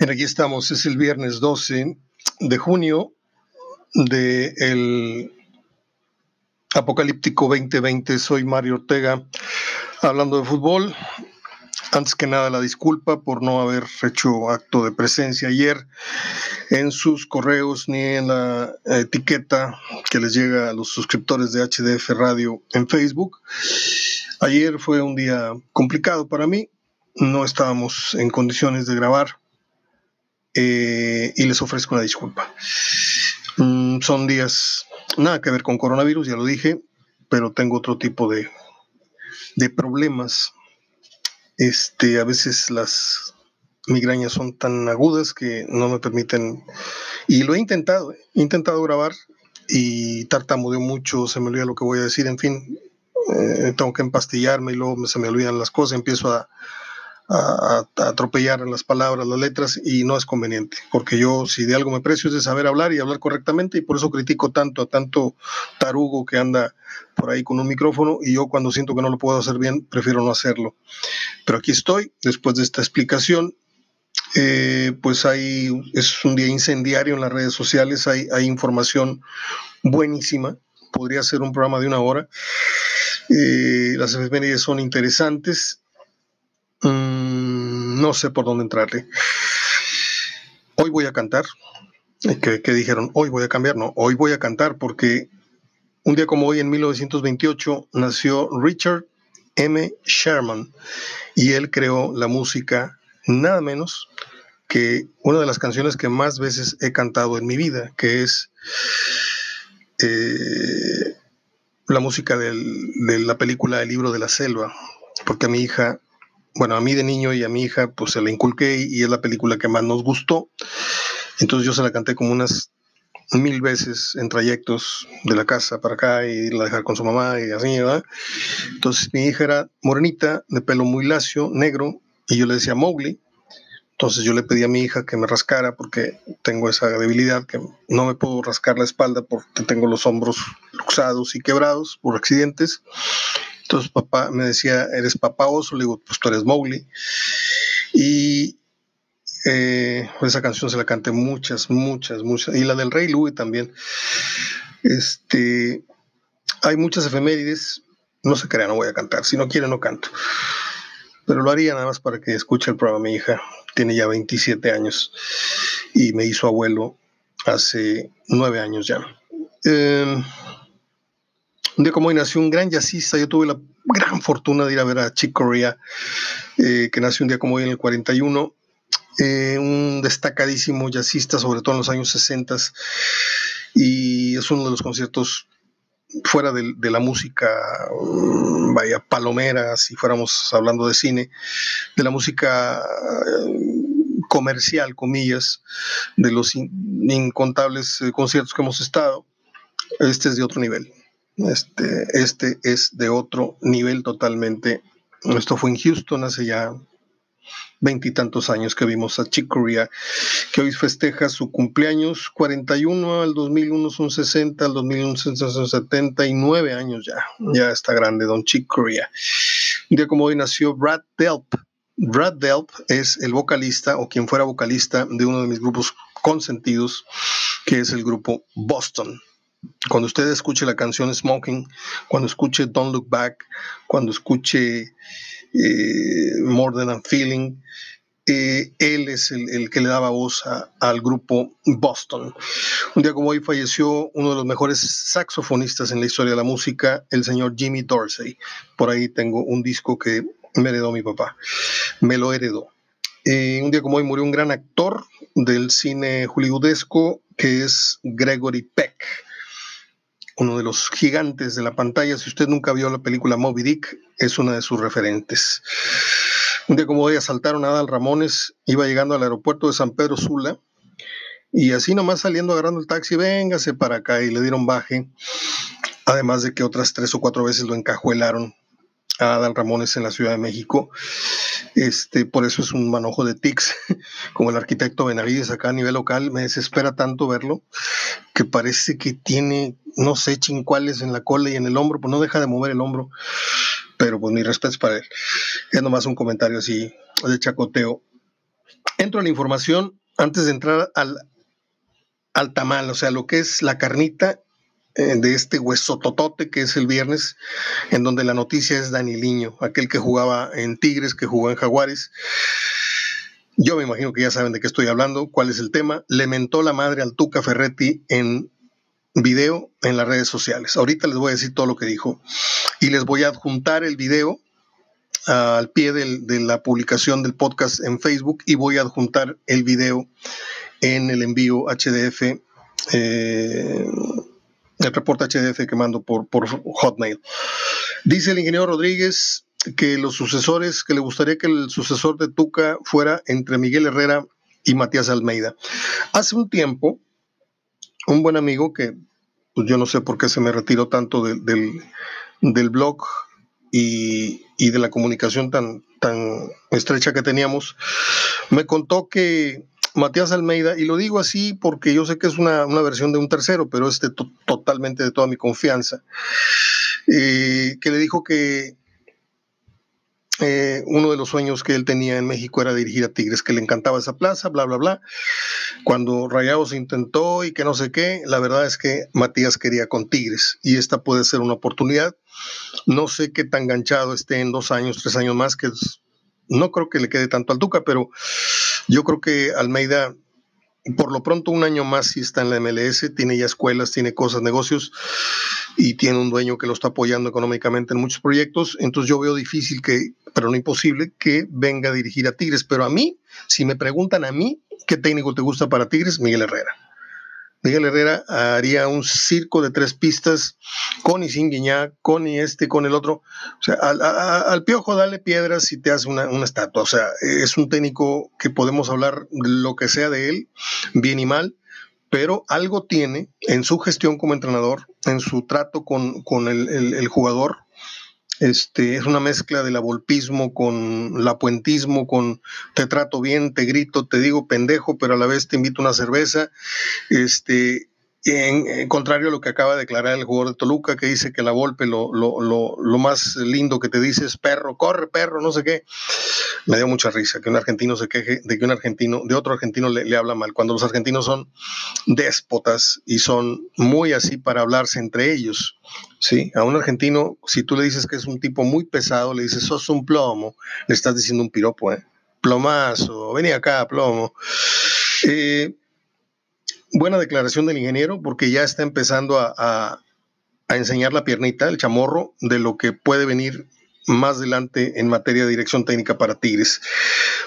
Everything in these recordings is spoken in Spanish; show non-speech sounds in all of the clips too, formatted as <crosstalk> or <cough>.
Bien, aquí estamos, es el viernes 12 de junio del el Apocalíptico 2020. Soy Mario Ortega hablando de fútbol. Antes que nada, la disculpa por no haber hecho acto de presencia ayer en sus correos ni en la etiqueta que les llega a los suscriptores de HDF Radio en Facebook. Ayer fue un día complicado para mí. No estábamos en condiciones de grabar eh, y les ofrezco una disculpa. Mm, son días nada que ver con coronavirus, ya lo dije, pero tengo otro tipo de, de problemas. Este, a veces las migrañas son tan agudas que no me permiten, y lo he intentado, he intentado grabar y tartamudeo mucho, se me olvida lo que voy a decir, en fin, eh, tengo que empastillarme y luego se me olvidan las cosas, empiezo a, a, atropellar las palabras, las letras, y no es conveniente, porque yo si de algo me precio es de saber hablar y hablar correctamente, y por eso critico tanto a tanto tarugo que anda por ahí con un micrófono, y yo cuando siento que no lo puedo hacer bien, prefiero no hacerlo. Pero aquí estoy, después de esta explicación, eh, pues hay, es un día incendiario en las redes sociales, hay, hay información buenísima, podría ser un programa de una hora. Eh, las efemérides son interesantes Mm, no sé por dónde entrarle. Hoy voy a cantar. ¿Qué, dijeron? Hoy voy a cambiar. No, hoy voy a cantar porque un día como hoy, en 1928, nació Richard M. Sherman y él creó la música nada menos que una de las canciones que más veces he cantado en mi vida, que es eh, la música de la película El libro de la selva, porque a mi hija bueno, a mí de niño y a mi hija, pues se la inculqué y, es la película que más nos gustó. Entonces yo se la canté como unas mil veces en trayectos de la casa para acá y irla a dejar con su mamá y así, ¿verdad? Entonces mi hija era morenita, de pelo muy lacio, negro, y yo le decía Mowgli. Entonces yo le pedí a mi hija que me rascara porque tengo esa debilidad que no me puedo rascar la espalda porque tengo los hombros luxados y quebrados por accidentes. Entonces papá me decía, ¿eres papá oso? Le digo, pues tú eres Mowgli. Y eh, esa canción se la canté muchas, muchas, muchas. Y la del Rey Louis también. Este, hay muchas efemérides. No se crean, no voy a cantar. Si no quiere, no canto. Pero lo haría nada más para que escuche el programa. Mi hija tiene ya 27 años y me hizo abuelo hace nueve años ya. Eh, un día como hoy nació un gran jazzista, yo tuve la gran fortuna de ir a ver a Chick Corea, eh, que nació un día como hoy en el 41, eh, un destacadísimo jazzista, sobre todo en los años 60, y es uno de los conciertos fuera de, la música, mm, vaya, palomera, si fuéramos hablando de cine, de la música eh, comercial, comillas, de los incontables conciertos que hemos estado, este es de otro nivel. Este, este es de otro nivel totalmente. Esto fue en Houston hace ya veintitantos años que vimos a Chick Corea, que hoy festeja su cumpleaños 41, al 2001 son 60, al 2001 son 79 años ya, ya está grande Don Chick Corea. Un día como hoy nació Brad Delp. Brad Delp es el vocalista o quien fuera vocalista de uno de mis grupos consentidos, que es el grupo Boston cuando usted escuche la canción Smoking, cuando escuche Don't Look Back, cuando escuche eh, More Than a Feeling, eh, él es el, que le daba voz al grupo Boston. Un día como hoy falleció uno de los mejores saxofonistas en la historia de la música, el señor Jimmy Dorsey. Por ahí tengo un disco que me heredó mi papá, me lo heredó. Eh, un día como hoy murió un gran actor del cine hollywoodesco que es Gregory Peck uno de los gigantes de la pantalla. Si usted nunca vio la película Moby Dick, es una de sus referentes. Un día como hoy asaltaron a Adal Ramones, iba llegando al aeropuerto de San Pedro Sula, y así nomás saliendo agarrando el taxi, véngase para acá, y le dieron baje. Además de que otras tres o cuatro veces lo encajuelaron a Adal Ramones en la Ciudad de México. Este, por eso es un manojo de tics, <laughs> como el arquitecto Benavides acá a nivel local, me desespera tanto verlo, que parece que tiene, no sé, chincuales en la cola y en el hombro, pues no deja de mover el hombro, pero pues mi respeto para él. Es nomás un comentario así de chacoteo. entro a la información antes de entrar al, al tamal, o sea, lo que es la carnita de este hueso totote que es el viernes, en donde la noticia es Daniliño, aquel que jugaba en Tigres, que jugó en Jaguares. Yo me imagino que ya saben de qué estoy hablando, cuál es el tema. Le mentó la madre al Tuca Ferretti en video en las redes sociales. Ahorita les voy a decir todo lo que dijo y les voy a adjuntar el video al pie de la publicación del podcast en Facebook y voy a adjuntar el video en el envío HDF, eh, el reporte HDF que mando por, por Hotmail. Dice el ingeniero Rodríguez que los sucesores, que le gustaría que el sucesor de Tuca fuera entre Miguel Herrera y Matías Almeida. Hace un tiempo, un buen amigo que pues yo no sé por qué se me retiró tanto del, del blog y, de la comunicación tan, tan estrecha que teníamos, me contó que Matías Almeida, y lo digo así porque yo sé que es una, versión de un tercero, pero es totalmente de toda mi confianza, eh, que le dijo que eh, uno de los sueños que él tenía en México era dirigir a Tigres, que le encantaba esa plaza, bla, bla, bla. Cuando Rayados intentó y que no sé qué, la verdad es que Matías quería con Tigres y esta puede ser una oportunidad. No sé qué tan ganchado esté en dos años, tres años más, que no creo que le quede tanto al Tuca, pero yo creo que Almeida por lo pronto un año más si está en la MLS, tiene ya escuelas, tiene cosas, negocios y tiene un dueño que lo está apoyando económicamente en muchos proyectos. Entonces yo veo difícil que, pero no imposible, que venga a dirigir a Tigres. Pero a mí, si me preguntan a mí, ¿qué técnico te gusta para Tigres? Miguel Herrera. Miguel Herrera haría un circo de tres pistas con y sin Guiñá, con y este, con el otro. O sea, al, piojo dale piedras y te hace una, una, estatua. O sea, es un técnico que podemos hablar lo que sea de él, bien y mal, pero algo tiene en su gestión como entrenador, en su trato con, con el, el jugador, este, es una mezcla del abolpismo con la puentismo, con te trato bien, te grito, te digo pendejo, pero a la vez te invito a una cerveza. Este, en, contrario a lo que acaba de declarar el jugador de Toluca, que dice que la Volpe lo, lo, lo, lo, más lindo que te dice es perro, corre perro, no sé qué. Me dio mucha risa que un argentino se queje de que un argentino, de otro argentino le, le habla mal, cuando los argentinos son déspotas y son muy así para hablarse entre ellos. Sí, a un argentino, si tú le dices que es un tipo muy pesado, le dices, sos un plomo, le estás diciendo un piropo, ¿eh? Plomazo, vení acá, plomo. Eh, buena declaración del ingeniero porque ya está empezando a, enseñar la piernita, el chamorro, de lo que puede venir más adelante en materia de dirección técnica para Tigres.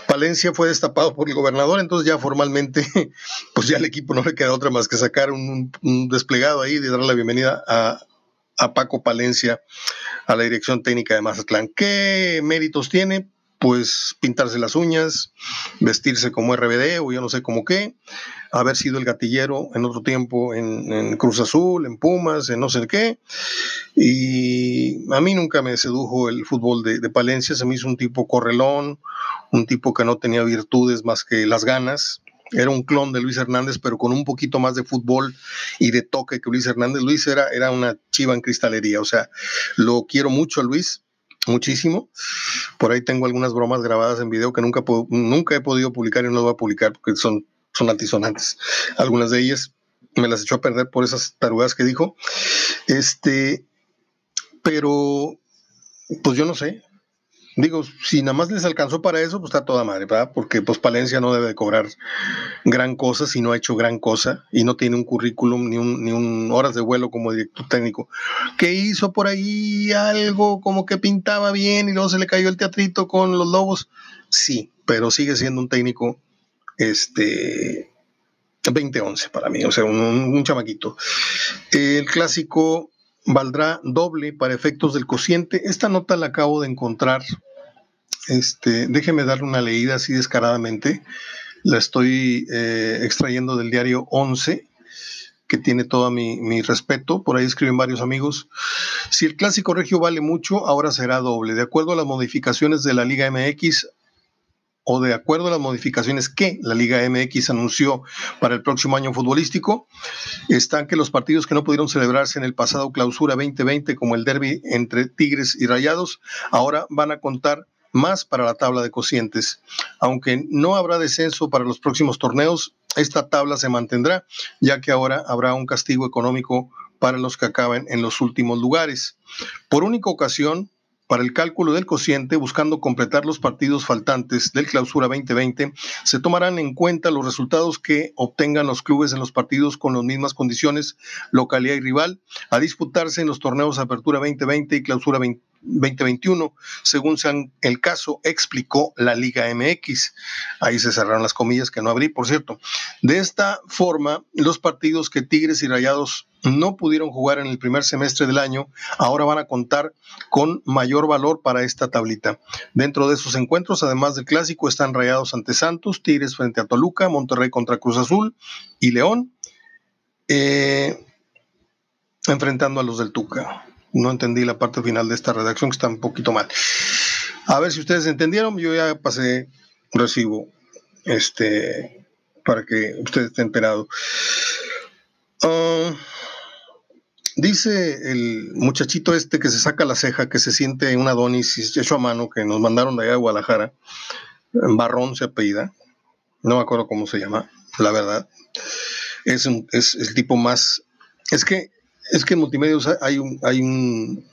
Palencia fue destapado por el gobernador, entonces ya formalmente, <laughs> pues ya al equipo no le queda otra más que sacar un, desplegado ahí de darle la bienvenida a, a Paco Palencia a la dirección técnica de Mazatlán. ¿Qué méritos tiene? pues pintarse las uñas, vestirse como RBD o yo no sé cómo qué, haber sido el gatillero en otro tiempo en, Cruz Azul, en Pumas, en no sé qué. Y a mí nunca me sedujo el fútbol de, Palencia, se me hizo un tipo correlón, un tipo que no tenía virtudes más que las ganas, era un clon de Luis Hernández, pero con un poquito más de fútbol y de toque que Luis Hernández. Luis era, era una chiva en cristalería, o sea, lo quiero mucho Luis, muchísimo. Por ahí tengo algunas bromas grabadas en video que nunca, nunca he podido publicar y no las voy a publicar porque son, son altisonantes. Algunas de ellas me las echó a perder por esas tarugadas que dijo. Este, pero, pues yo no sé, Digo, si nada más les alcanzó para eso, pues está toda madre, ¿verdad? Porque pues Palencia no debe cobrar gran cosa si no ha hecho gran cosa y no tiene un currículum ni un, ni un horas de vuelo como director técnico. Que hizo por ahí algo como que pintaba bien y luego se le cayó el teatrito con los lobos. Sí, pero sigue siendo un técnico este 2011 para mí, o sea, un, chamaquito. El clásico valdrá doble para efectos del cociente. Esta nota la acabo de encontrar. Este, déjeme darle una leída así descaradamente. La estoy eh, extrayendo del diario 11, que tiene todo mi, mi, respeto. Por ahí escriben varios amigos. Si el clásico regio vale mucho, ahora será doble. De acuerdo a las modificaciones de la Liga MX, o de acuerdo a las modificaciones que la Liga MX anunció para el próximo año futbolístico, están que los partidos que no pudieron celebrarse en el pasado clausura 2020, como el derby entre Tigres y Rayados, ahora van a contar más para la tabla de cocientes. Aunque no habrá descenso para los próximos torneos, esta tabla se mantendrá, ya que ahora habrá un castigo económico para los que acaben en los últimos lugares. Por única ocasión, para el cálculo del cociente, buscando completar los partidos faltantes del clausura 2020, se tomarán en cuenta los resultados que obtengan los clubes en los partidos con las mismas condiciones, localidad y rival, a disputarse en los torneos Apertura 2020 y Clausura 2021, según sean el caso, explicó la Liga MX. Ahí se cerraron las comillas que no abrí, por cierto. De esta forma, los partidos que Tigres y Rayados no pudieron jugar en el primer semestre del año, ahora van a contar con mayor valor para esta tablita. Dentro de esos encuentros, además del clásico, están rayados ante Santos, Tigres frente a Toluca, Monterrey contra Cruz Azul y León, eh, enfrentando a los del Tuca. No entendí la parte final de esta redacción que está un poquito mal. A ver si ustedes entendieron, yo ya pasé recibo este para que ustedes estén enterados. Uh, Dice el muchachito este que se saca la ceja, que se siente un Adonis hecho a mano, que nos mandaron de allá de Guadalajara, Barrón se apellida, no me acuerdo cómo se llama, la verdad. Es, es, el tipo más... Es que, es que en multimedia hay un, hay un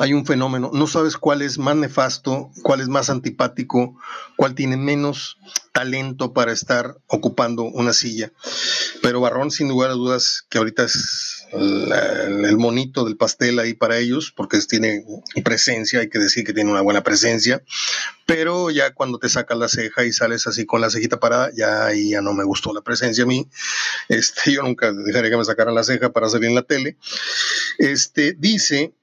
hay un fenómeno, no sabes cuál es más nefasto, cuál es más antipático, cuál tiene menos talento para estar ocupando una silla. Pero Barrón, sin lugar a dudas, que ahorita es el monito del pastel ahí para ellos, porque tiene presencia, hay que decir que tiene una buena presencia, pero ya cuando te sacas la ceja y sales así con la cejita parada, ya ya no me gustó la presencia a mí. Este, yo nunca dejaría que me sacaran la ceja para salir en la tele. Este, dice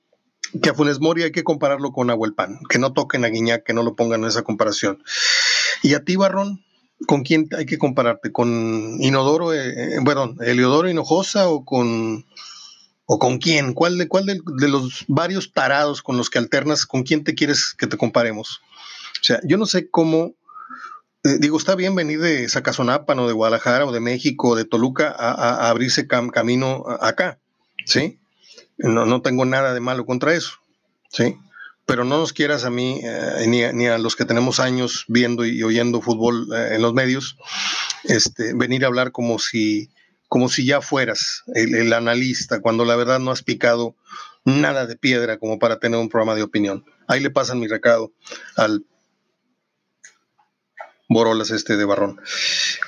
que a Funes Mori hay que compararlo con Pan, que no toquen a Guiñac, que no lo pongan en esa comparación. Y a ti, Barrón, ¿con quién hay que compararte? ¿Con Inodoro, eh, eh bueno, Eliodoro Hinojosa o con, o con quién? ¿Cuál, de, cuál de, los varios tarados con los que alternas, con quién te quieres que te comparemos? O sea, yo no sé cómo, eh, digo, está bien venir de Zacazonapan o de Guadalajara o de México o de Toluca a, abrirse camino acá, ¿sí? No, no tengo nada de malo contra eso, ¿sí? Pero no nos quieras a mí eh, ni, a, los que tenemos años viendo y oyendo fútbol eh, en los medios, este, venir a hablar como si, como si ya fueras el, el analista, cuando la verdad no has picado nada de piedra como para tener un programa de opinión. Ahí le pasan mi recado al Borolas este de Barrón.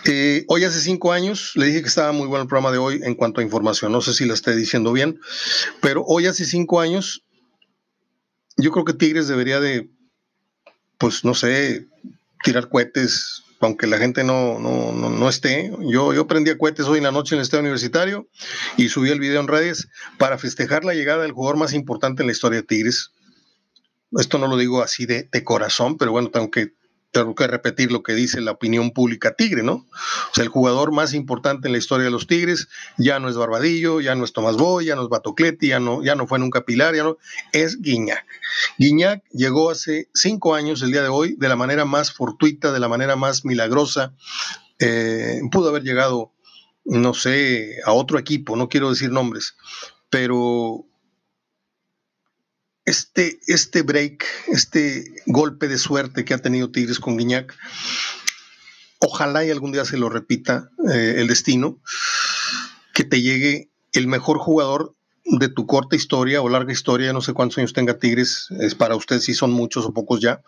Eh, hoy hace cinco años, le dije que estaba muy bueno el programa de hoy en cuanto a información, no sé si lo estoy diciendo bien, pero hoy hace cinco años, yo creo que Tigres debería de, pues no sé, tirar cohetes, aunque la gente no, no, no, esté. Yo, yo prendí cohetes hoy en la noche en el estadio universitario y subí el video en redes para festejar la llegada del jugador más importante en la historia de Tigres. Esto no lo digo así de, de corazón, pero bueno, tengo que tengo que repetir lo que dice la opinión pública tigre, ¿no? O sea, el jugador más importante en la historia de los Tigres ya no es Barbadillo, ya no es Tomás Boy, ya no es Batocleti, ya no, ya no fue nunca Pilar, ya no, es Guiñac. Guiñac llegó hace cinco años, el día de hoy, de la manera más fortuita, de la manera más milagrosa. Eh, pudo haber llegado, no sé, a otro equipo, no quiero decir nombres, pero este, este break, este golpe de suerte que ha tenido Tigres con Guiñac, ojalá y algún día se lo repita eh, el destino, que te llegue el mejor jugador de tu corta historia o larga historia, no sé cuántos años tenga Tigres, es para usted si son muchos o pocos ya,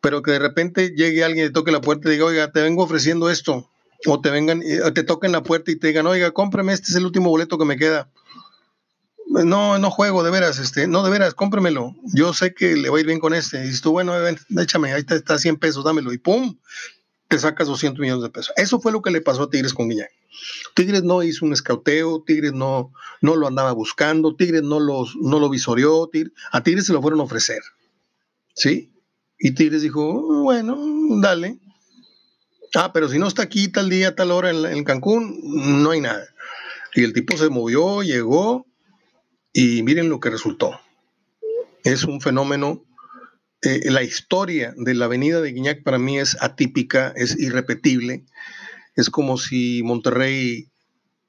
pero que de repente llegue alguien y toque la puerta y diga, oiga, te vengo ofreciendo esto, o te vengan, eh, te toquen la puerta y te digan, oiga, cómprame, este es el último boleto que me queda no, no juego, de veras, este, no, de veras, cómpremelo. Yo sé que le va a ir bien con este. Y dices tú, bueno, échame, ahí está, está 100 pesos, dámelo. Y pum, te sacas 200 millones de pesos. Eso fue lo que le pasó a Tigres con Guiñac. Tigres no hizo un escauteo, Tigres no, no lo andaba buscando, Tigres no, los, no lo visoreó, a Tigres se lo fueron a ofrecer. ¿Sí? Y Tigres dijo, bueno, dale. Ah, pero si no está aquí tal día, tal hora en, en Cancún, no hay nada. Y el tipo se movió, llegó, y miren lo que resultó. Es un fenómeno. Eh, la historia de la avenida de Guiñac para mí es atípica, es irrepetible. Es como si Monterrey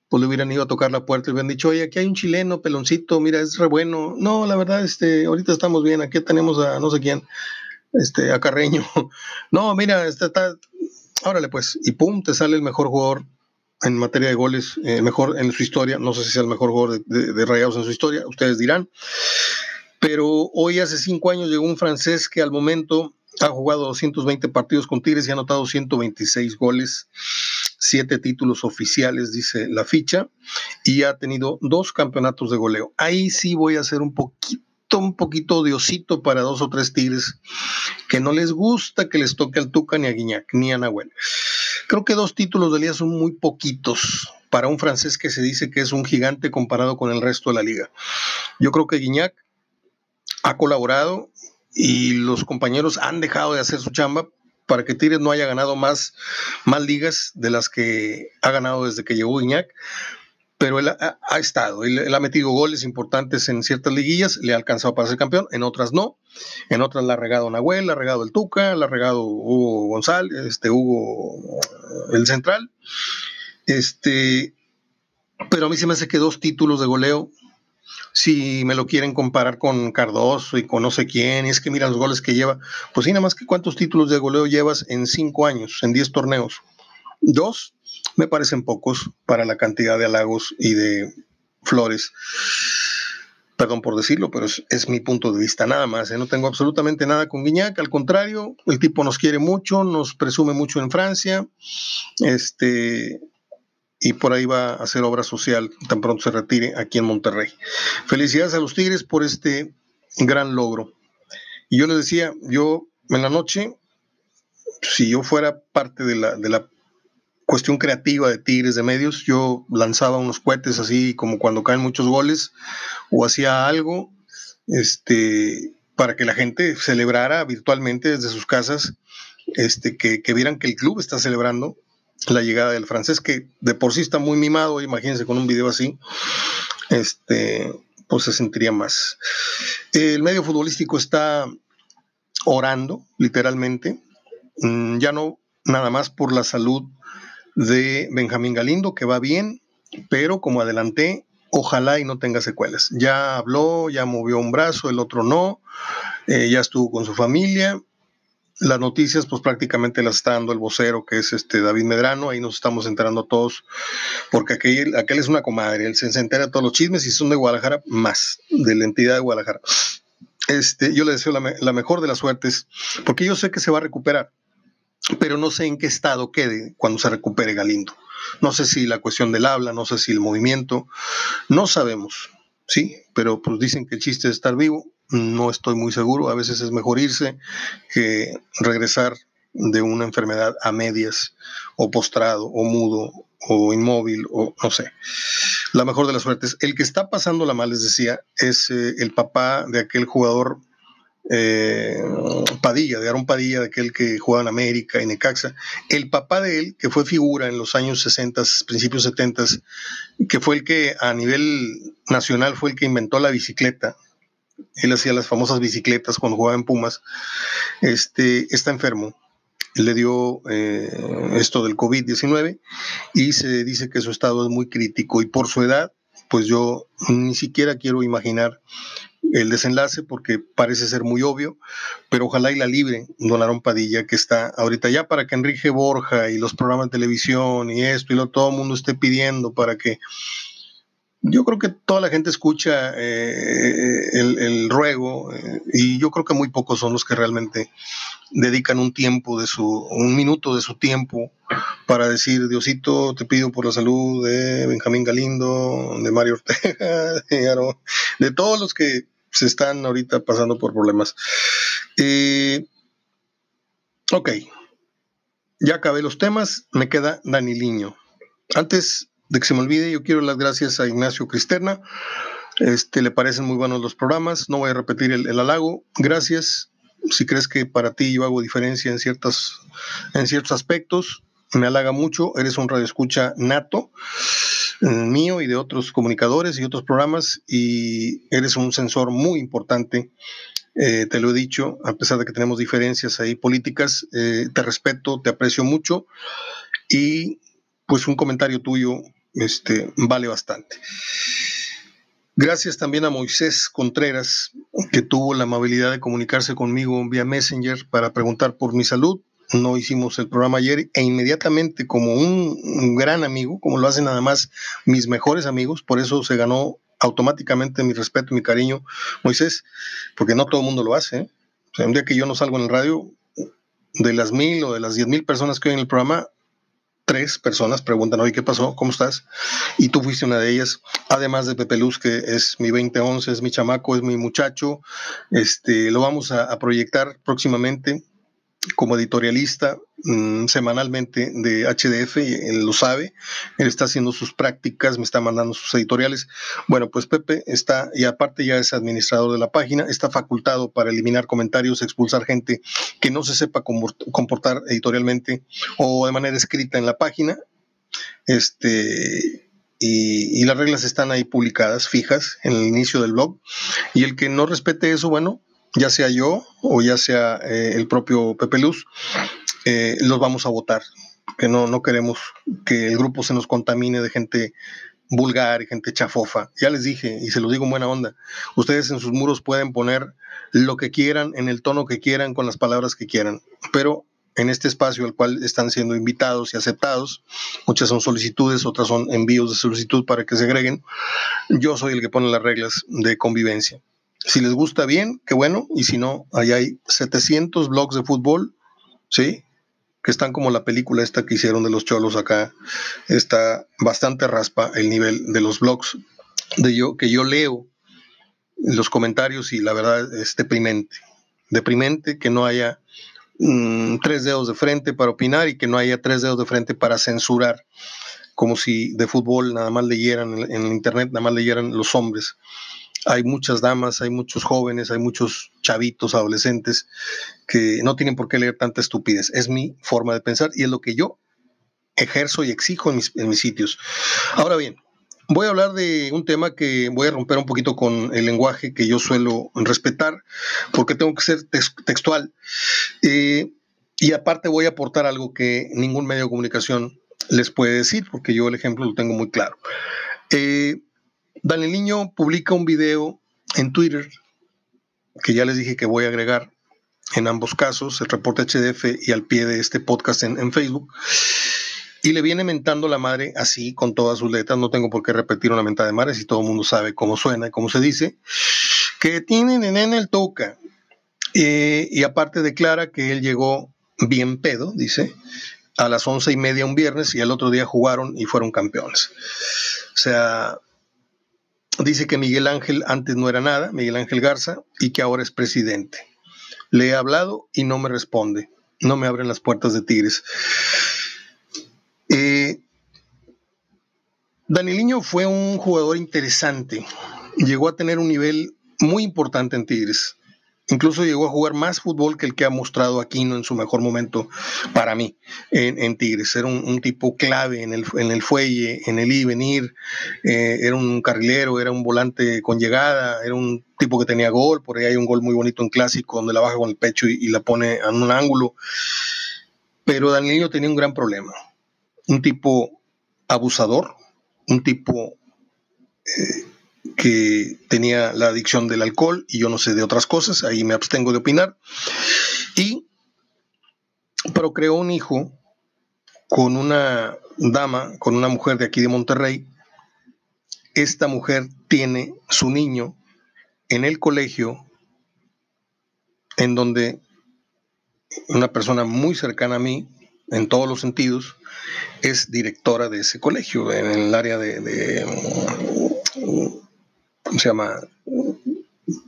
pues le hubieran ido a tocar la puerta y hubieran dicho, oye, aquí hay un chileno, peloncito, mira, es re bueno. No, la verdad, este, ahorita estamos bien, aquí tenemos a no sé quién. este, a Carreño. <laughs> No, mira, está, está, órale pues, y pum, te sale el mejor jugador en materia de goles, eh, mejor en su historia, no sé si sea el mejor jugador de, de, Rayados en su historia, ustedes dirán, pero hoy hace cinco años llegó un francés que al momento ha jugado 220 partidos con Tigres y ha anotado 126 goles, siete títulos oficiales, dice la ficha, y ha tenido dos campeonatos de goleo. Ahí sí voy a hacer un poquito un poquito odiosito para dos o tres tigres que no les gusta que les toque al Tuca ni a Guiñac ni a Nahuel. Creo que dos títulos de liga son muy poquitos para un francés que se dice que es un gigante comparado con el resto de la liga. Yo creo que Guiñac ha colaborado y los compañeros han dejado de hacer su chamba para que Tigres no haya ganado más, más ligas de las que ha ganado desde que llegó Guiñac, pero él ha, estado, él, ha metido goles importantes en ciertas liguillas, le ha alcanzado para ser campeón, en otras no, en otras la ha regado Nahuel, la ha regado el Tuca, la ha regado Hugo González, este Hugo el Central, este, pero a mí se me hace que dos títulos de goleo, si me lo quieren comparar con Cardoso y con no sé quién, y es que mira los goles que lleva, pues sí, nada más que cuántos títulos de goleo llevas en cinco años, en diez torneos, dos, me parecen pocos para la cantidad de halagos y de flores. Perdón por decirlo, pero es, mi punto de vista nada más. ¿eh? No tengo absolutamente nada con Guiñac, al contrario, el tipo nos quiere mucho, nos presume mucho en Francia, este, y por ahí va a hacer obra social tan pronto se retire aquí en Monterrey. Felicidades a los Tigres por este gran logro. Y yo les decía, yo en la noche, si yo fuera parte de la, de la cuestión creativa de Tigres de medios, yo lanzaba unos cohetes así como cuando caen muchos goles o hacía algo este, para que la gente celebrara virtualmente desde sus casas, este, que, que vieran que el club está celebrando la llegada del francés, que de por sí está muy mimado, imagínense con un video así, este, pues se sentiría más. El medio futbolístico está orando, literalmente, mm, ya no nada más por la salud de Benjamín Galindo, que va bien, pero como adelanté, ojalá y no tenga secuelas. Ya habló, ya movió un brazo, el otro no, eh, ya estuvo con su familia. Las noticias, pues prácticamente las está dando el vocero, que es este David Medrano, ahí nos estamos enterando todos, porque aquel, aquel es una comadre, él se, entera de todos los chismes y son de Guadalajara, más, de la entidad de Guadalajara. Este, yo le deseo la, la mejor de las suertes, porque yo sé que se va a recuperar pero no sé en qué estado quede cuando se recupere Galindo. No sé si la cuestión del habla, no sé si el movimiento, no sabemos, ¿sí? Pero pues dicen que el chiste es estar vivo, no estoy muy seguro, a veces es mejor irse que regresar de una enfermedad a medias, o postrado, o mudo, o inmóvil, o no sé. La mejor de las suertes. El que está pasando la mal, les decía, es eh, el papá de aquel jugador eh, Padilla, de Aaron Padilla, de aquel que jugaba en América y Necaxa, el papá de él, que fue figura en los años 60, principios 70, que fue el que a nivel nacional fue el que inventó la bicicleta, él hacía las famosas bicicletas cuando jugaba en Pumas, este, está enfermo, le dio eh, esto del COVID-19 y se dice que su estado es muy crítico. Y por su edad, pues yo ni siquiera quiero imaginar el desenlace porque parece ser muy obvio, pero ojalá y la libre Don Aaron Padilla, que está ahorita ya para que Enrique Borja y los programas de televisión y esto y lo todo el mundo esté pidiendo para que yo creo que toda la gente escucha eh, el, ruego eh, y yo creo que muy pocos son los que realmente dedican un tiempo de su, un minuto de su tiempo para decir, Diosito, te pido por la salud de Benjamín Galindo, de Mario Ortega, <laughs> de todos los que se están ahorita pasando por problemas. Eh, ok, ya acabé los temas, me queda Daniliño. Antes de que se me olvide, yo quiero las gracias a Ignacio Cristerna. Este, le parecen muy buenos los programas, no voy a repetir el, el halago. Gracias. Si crees que para ti yo hago diferencia en, ciertas, en ciertos aspectos, me halaga mucho. Eres un radioescucha nato mío y de otros comunicadores y otros programas y eres un sensor muy importante. Eh, te lo he dicho, a pesar de que tenemos diferencias ahí políticas, eh, te respeto, te aprecio mucho y pues un comentario tuyo este, vale bastante. Gracias también a Moisés Contreras, que tuvo la amabilidad de comunicarse conmigo vía Messenger para preguntar por mi salud. No hicimos el programa ayer e inmediatamente como un, gran amigo, como lo hacen nada más mis mejores amigos, por eso se ganó automáticamente mi respeto mi cariño, Moisés, porque no todo el mundo lo hace. ¿eh? Un día que yo no salgo en el radio, de las mil o de las diez mil personas que oyen el programa, tres personas preguntan, oye, ¿qué pasó? ¿Cómo estás? Y tú fuiste una de ellas, además de Pepe Luz, que es mi 2011, es mi chamaco, es mi muchacho. Este, lo vamos a proyectar próximamente como editorialista mmm, semanalmente de HDF, él lo sabe, él está haciendo sus prácticas, me está mandando sus editoriales. Bueno, pues Pepe está, y aparte ya es administrador de la página, está facultado para eliminar comentarios, expulsar gente que no se sepa comportar editorialmente o de manera escrita en la página. Este, y, y, las reglas están ahí publicadas, fijas, en el inicio del blog. Y el que no respete eso, bueno, ya sea yo o ya sea eh, el propio Pepe Luz, eh, los vamos a votar, que no, no queremos que el grupo se nos contamine de gente vulgar y gente chafofa. Ya les dije, y se lo digo en buena onda, ustedes en sus muros pueden poner lo que quieran, en el tono que quieran, con las palabras que quieran, pero en este espacio al cual están siendo invitados y aceptados, muchas son solicitudes, otras son envíos de solicitud para que se agreguen, yo soy el que pone las reglas de convivencia. Si les gusta bien, qué bueno, y si no, ahí hay 700 blogs de fútbol, ¿sí? Que están como la película esta que hicieron de los cholos acá. Está bastante raspa el nivel de los blogs de yo, que yo leo los comentarios y la verdad es deprimente. Deprimente que no haya mmm, tres dedos de frente para opinar y que no haya tres dedos de frente para censurar como si de fútbol nada más leyeran en, en internet, nada más leyeran los hombres hay muchas damas, hay muchos jóvenes, hay muchos chavitos, adolescentes que no tienen por qué leer tanta estupidez. Es mi forma de pensar y es lo que yo ejerzo y exijo en mis, sitios. Ahora bien, voy a hablar de un tema que voy a romper un poquito con el lenguaje que yo suelo respetar, porque tengo que ser textual. Eh, y aparte voy a aportar algo que ningún medio de comunicación les puede decir, porque yo el ejemplo lo tengo muy claro. Eh, Daniel Niño publica un video en Twitter que ya les dije que voy a agregar en ambos casos, el reporte HDF y al pie de este podcast en, Facebook. Y le viene mentando la madre así, con todas sus letras. No tengo por qué repetir una mentada de madre si todo el mundo sabe cómo suena y cómo se dice. Que tienen en el toca. Eh, y aparte declara que él llegó bien pedo, dice, a las once y media un viernes y el otro día jugaron y fueron campeones. O sea, Dice que Miguel Ángel antes no era nada, Miguel Ángel Garza, y que ahora es presidente. Le he hablado y no me responde. No me abren las puertas de Tigres. Eh, Danieliño fue un jugador interesante. Llegó a tener un nivel muy importante en Tigres. Incluso llegó a jugar más fútbol que el que ha mostrado Aquino en su mejor momento para mí en, en Tigres. Era un, un, tipo clave en el, en el fuelle, en el ir venir. Eh, era un carrilero, era un volante con llegada, era un tipo que tenía gol. Por ahí hay un gol muy bonito en clásico donde la baja con el pecho y, la pone en un ángulo. Pero Danielino tenía un gran problema. Un tipo abusador, un tipo eh, que tenía la adicción del alcohol y yo no sé de otras cosas, ahí me abstengo de opinar. Y procreó un hijo con una dama, con una mujer de aquí de Monterrey. Esta mujer tiene su niño en el colegio en donde una persona muy cercana a mí, en todos los sentidos, es directora de ese colegio, en el área de, de ¿cómo se llama?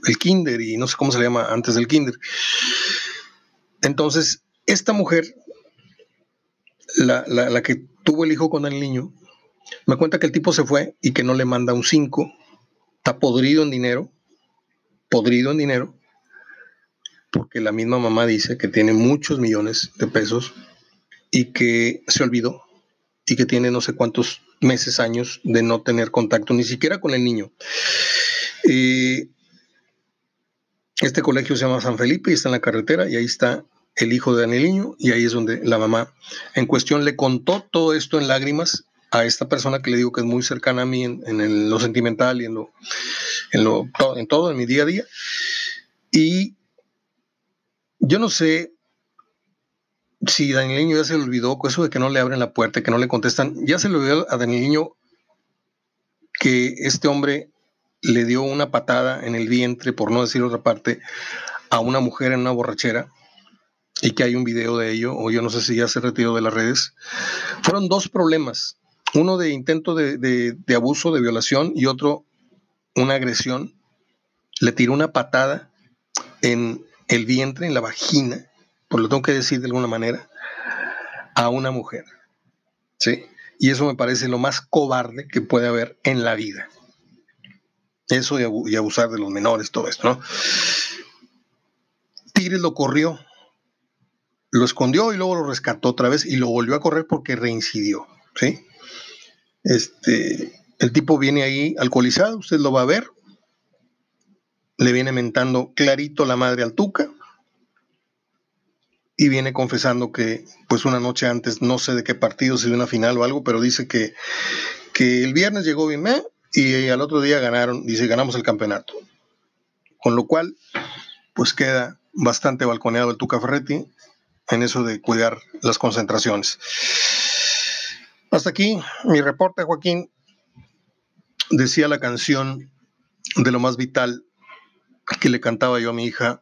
El kinder y no sé cómo se le llama antes del kinder. Entonces, esta mujer, la, la, la, que tuvo el hijo con el niño, me cuenta que el tipo se fue y que no le manda un 5, está podrido en dinero, podrido en dinero, porque la misma mamá dice que tiene muchos millones de pesos y que se olvidó y que tiene no sé cuántos meses, años de no tener contacto ni siquiera con el niño. Este colegio se llama San Felipe y está en la carretera y ahí está el hijo de Daniel Niño y ahí es donde la mamá en cuestión le contó todo esto en lágrimas a esta persona que le digo que es muy cercana a mí en, lo sentimental y en lo, en lo en todo, en mi día a día. Y yo no sé si Daniel ya se le olvidó eso de que no le abren la puerta, que no le contestan. Ya se le olvidó a Daniel que este hombre le dio una patada en el vientre, por no decir otra parte, a una mujer en una borrachera y que hay un video de ello, o yo no sé si ya se retiró de las redes. Fueron dos problemas uno de intento de, abuso, de violación y otro una agresión. Le tiró una patada en el vientre, en la vagina, por lo tengo que decir de alguna manera, a una mujer. ¿Sí? Y eso me parece lo más cobarde que puede haber en la vida. Eso y abusar de los menores, todo esto, ¿no? Tigres lo corrió, lo escondió y luego lo rescató otra vez y lo volvió a correr porque reincidió, ¿sí? Este, el tipo viene ahí alcoholizado, usted lo va a ver. Le viene mentando clarito la madre al Tuca. Y viene confesando que, pues una noche antes, no sé de qué partido, si de una final o algo, pero dice que, que el viernes llegó bien ¿eh? y al otro día ganaron, dice, ganamos el campeonato. Con lo cual, pues queda bastante balconeado el Tuca Ferretti en eso de cuidar las concentraciones. Hasta aquí mi reporte, Joaquín. Decía la canción de lo más vital que le cantaba yo a mi hija.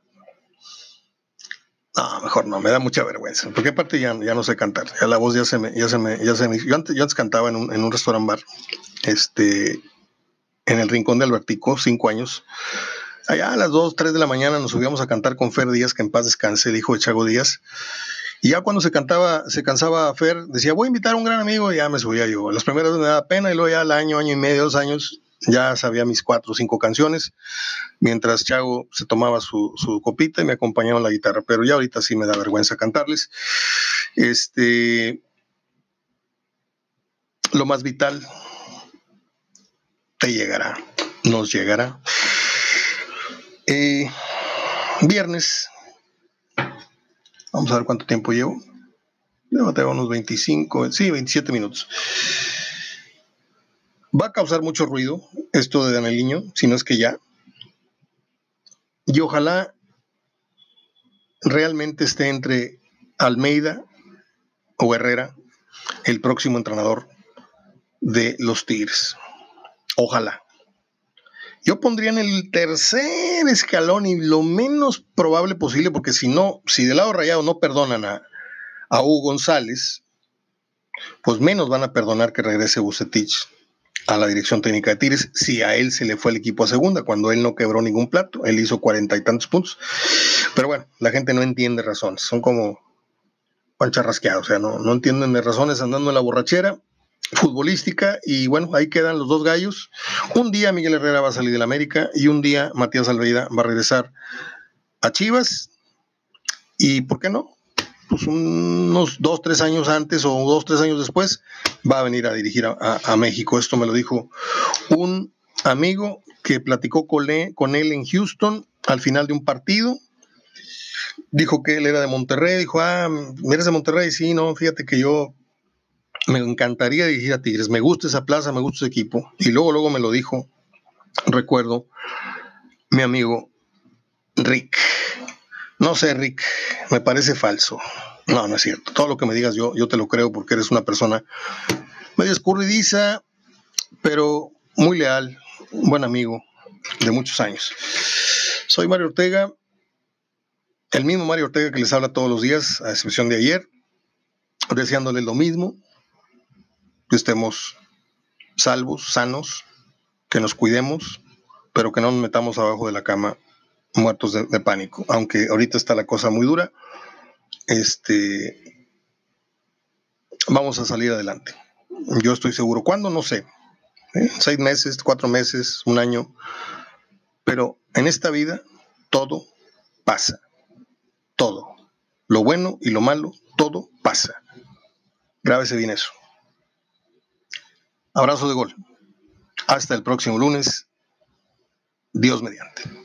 No, mejor no, me da mucha vergüenza, porque aparte ya, ya no sé cantar, ya la voz ya se me, ya se me, ya se me, yo antes, yo antes cantaba en un, en un restaurant bar, este, en el rincón de Albertico, cinco años, allá a las dos, tres de la mañana nos subíamos a cantar con Fer Díaz, que en paz descanse, dijo Chago Díaz, y ya cuando se cantaba, se cansaba Fer, decía, voy a invitar a un gran amigo, y ya me subía yo. Las primeras me daba pena, y luego ya al año, año y medio, dos años, ya sabía mis cuatro o cinco canciones, mientras Chago se tomaba su, copita y me acompañaba en la guitarra. Pero ya ahorita sí me da vergüenza cantarles. Este. Lo más vital te llegará, nos llegará. Eh, viernes Vamos a ver cuánto tiempo llevo. Llevo unos 25, sí, 27 minutos. Va a causar mucho ruido esto de Daneliño, si no es que ya. Y ojalá realmente esté entre Almeida o Herrera el próximo entrenador de los Tigres. Ojalá. Yo pondría en el tercer escalón y lo menos probable posible, porque si no, si del lado rayado no perdonan a, Hugo González, pues menos van a perdonar que regrese Bucetich a la dirección técnica de Tigres si a él se le fue el equipo a segunda, cuando él no quebró ningún plato, él hizo cuarenta y tantos puntos. Pero bueno, la gente no entiende razones, son como pancharrasqueados, o sea, no, no entienden de razones andando en la borrachera futbolística y bueno, ahí quedan los dos gallos. Un día Miguel Herrera va a salir del América y un día Matías Almeida va a regresar a Chivas y ¿por qué no? Pues unos dos, tres años antes o dos, tres años después va a venir a dirigir a, México. Esto me lo dijo un amigo que platicó con él, con él en Houston al final de un partido dijo que él era de Monterrey, dijo, ah, ¿eres de Monterrey? Sí, no, fíjate que yo me encantaría dirigir a Tigres, me gusta esa plaza, me gusta ese equipo. Y luego, luego me lo dijo, recuerdo, mi amigo Rick. No sé, Rick, me parece falso. No, no es cierto. Todo lo que me digas yo, yo te lo creo porque eres una persona medio escurridiza, pero muy leal, un buen amigo de muchos años. Soy Mario Ortega, el mismo Mario Ortega que les habla todos los días, a excepción de ayer, deseándole lo mismo, que estemos salvos, sanos, que nos cuidemos, pero que no nos metamos abajo de la cama muertos de, pánico. Aunque ahorita está la cosa muy dura, este, vamos a salir adelante. Yo estoy seguro. ¿Cuándo? No sé. ¿Eh? Seis meses, cuatro meses, un año. Pero en esta vida todo pasa. Todo. Lo bueno y lo malo, todo pasa. Grábese bien eso. Abrazo de gol. Hasta el próximo lunes. Dios mediante.